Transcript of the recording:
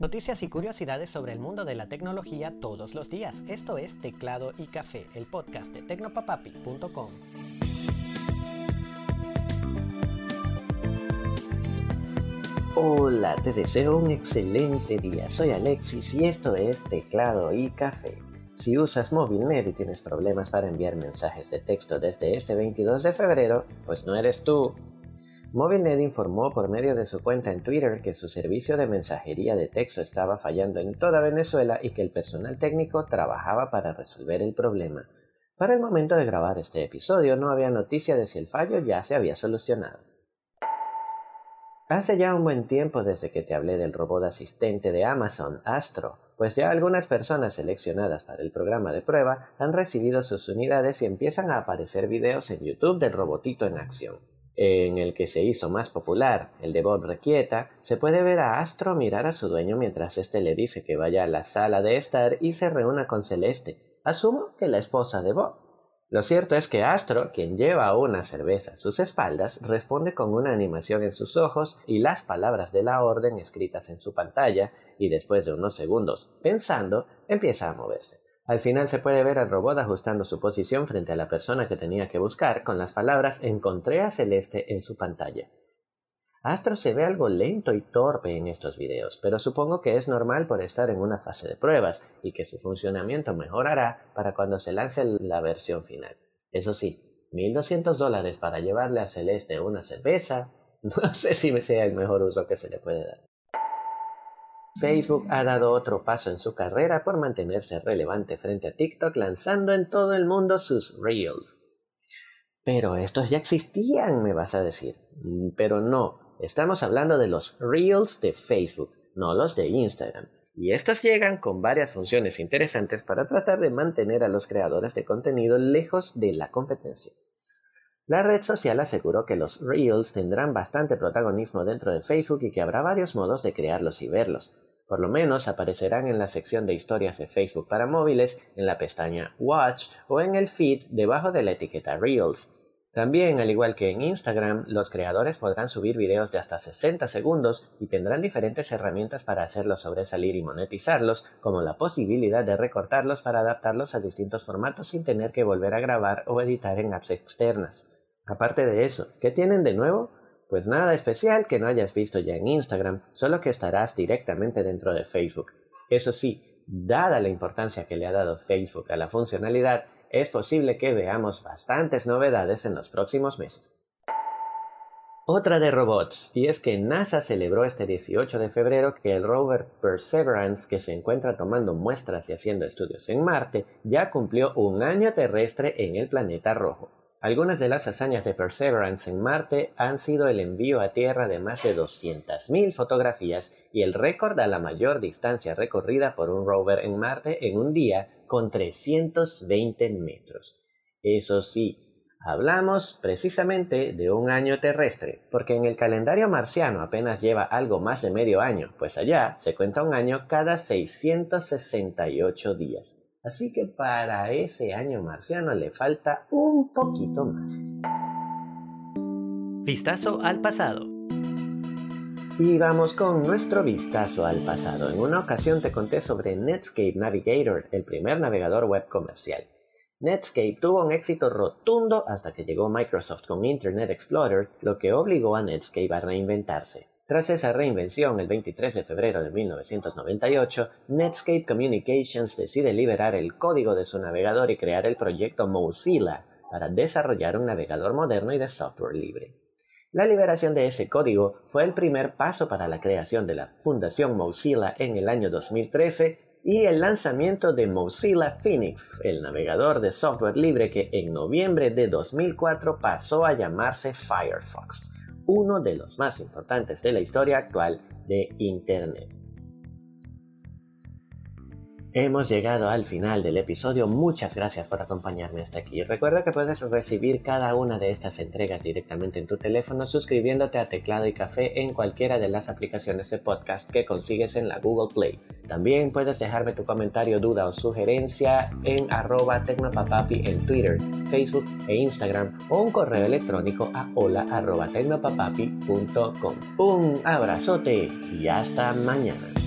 Noticias y curiosidades sobre el mundo de la tecnología todos los días. Esto es Teclado y Café, el podcast de tecnopapapi.com. Hola, te deseo un excelente día. Soy Alexis y esto es Teclado y Café. Si usas MobileNet y tienes problemas para enviar mensajes de texto desde este 22 de febrero, pues no eres tú. MobileNet informó por medio de su cuenta en Twitter que su servicio de mensajería de texto estaba fallando en toda Venezuela y que el personal técnico trabajaba para resolver el problema. Para el momento de grabar este episodio no había noticia de si el fallo ya se había solucionado. Hace ya un buen tiempo desde que te hablé del robot asistente de Amazon, Astro, pues ya algunas personas seleccionadas para el programa de prueba han recibido sus unidades y empiezan a aparecer videos en YouTube del robotito en acción en el que se hizo más popular, el de Bob Requieta, se puede ver a Astro mirar a su dueño mientras éste le dice que vaya a la sala de estar y se reúna con Celeste. Asumo que la esposa de Bob. Lo cierto es que Astro, quien lleva una cerveza a sus espaldas, responde con una animación en sus ojos y las palabras de la orden escritas en su pantalla, y después de unos segundos pensando, empieza a moverse. Al final se puede ver al robot ajustando su posición frente a la persona que tenía que buscar con las palabras encontré a Celeste en su pantalla. Astro se ve algo lento y torpe en estos videos, pero supongo que es normal por estar en una fase de pruebas y que su funcionamiento mejorará para cuando se lance la versión final. Eso sí, 1.200 dólares para llevarle a Celeste una cerveza, no sé si sea el mejor uso que se le puede dar. Facebook ha dado otro paso en su carrera por mantenerse relevante frente a TikTok lanzando en todo el mundo sus Reels. Pero estos ya existían, me vas a decir. Mm, pero no, estamos hablando de los Reels de Facebook, no los de Instagram. Y estos llegan con varias funciones interesantes para tratar de mantener a los creadores de contenido lejos de la competencia. La red social aseguró que los Reels tendrán bastante protagonismo dentro de Facebook y que habrá varios modos de crearlos y verlos. Por lo menos aparecerán en la sección de historias de Facebook para móviles, en la pestaña Watch o en el feed debajo de la etiqueta Reels. También, al igual que en Instagram, los creadores podrán subir videos de hasta 60 segundos y tendrán diferentes herramientas para hacerlos sobresalir y monetizarlos, como la posibilidad de recortarlos para adaptarlos a distintos formatos sin tener que volver a grabar o editar en apps externas. Aparte de eso, ¿qué tienen de nuevo? Pues nada especial que no hayas visto ya en Instagram, solo que estarás directamente dentro de Facebook. Eso sí, dada la importancia que le ha dado Facebook a la funcionalidad, es posible que veamos bastantes novedades en los próximos meses. Otra de robots, y es que NASA celebró este 18 de febrero que el rover Perseverance, que se encuentra tomando muestras y haciendo estudios en Marte, ya cumplió un año terrestre en el planeta rojo. Algunas de las hazañas de Perseverance en Marte han sido el envío a Tierra de más de 200.000 fotografías y el récord a la mayor distancia recorrida por un rover en Marte en un día con 320 metros. Eso sí, hablamos precisamente de un año terrestre, porque en el calendario marciano apenas lleva algo más de medio año, pues allá se cuenta un año cada 668 días. Así que para ese año marciano le falta un poquito más. Vistazo al pasado. Y vamos con nuestro vistazo al pasado. En una ocasión te conté sobre Netscape Navigator, el primer navegador web comercial. Netscape tuvo un éxito rotundo hasta que llegó Microsoft con Internet Explorer, lo que obligó a Netscape a reinventarse. Tras esa reinvención, el 23 de febrero de 1998, Netscape Communications decide liberar el código de su navegador y crear el proyecto Mozilla para desarrollar un navegador moderno y de software libre. La liberación de ese código fue el primer paso para la creación de la Fundación Mozilla en el año 2013 y el lanzamiento de Mozilla Phoenix, el navegador de software libre que en noviembre de 2004 pasó a llamarse Firefox uno de los más importantes de la historia actual de Internet. Hemos llegado al final del episodio, muchas gracias por acompañarme hasta aquí. Recuerda que puedes recibir cada una de estas entregas directamente en tu teléfono suscribiéndote a Teclado y Café en cualquiera de las aplicaciones de podcast que consigues en la Google Play. También puedes dejarme tu comentario, duda o sugerencia en arroba tecnopapapi en Twitter, Facebook e Instagram o un correo electrónico a hola arroba. Un abrazote y hasta mañana.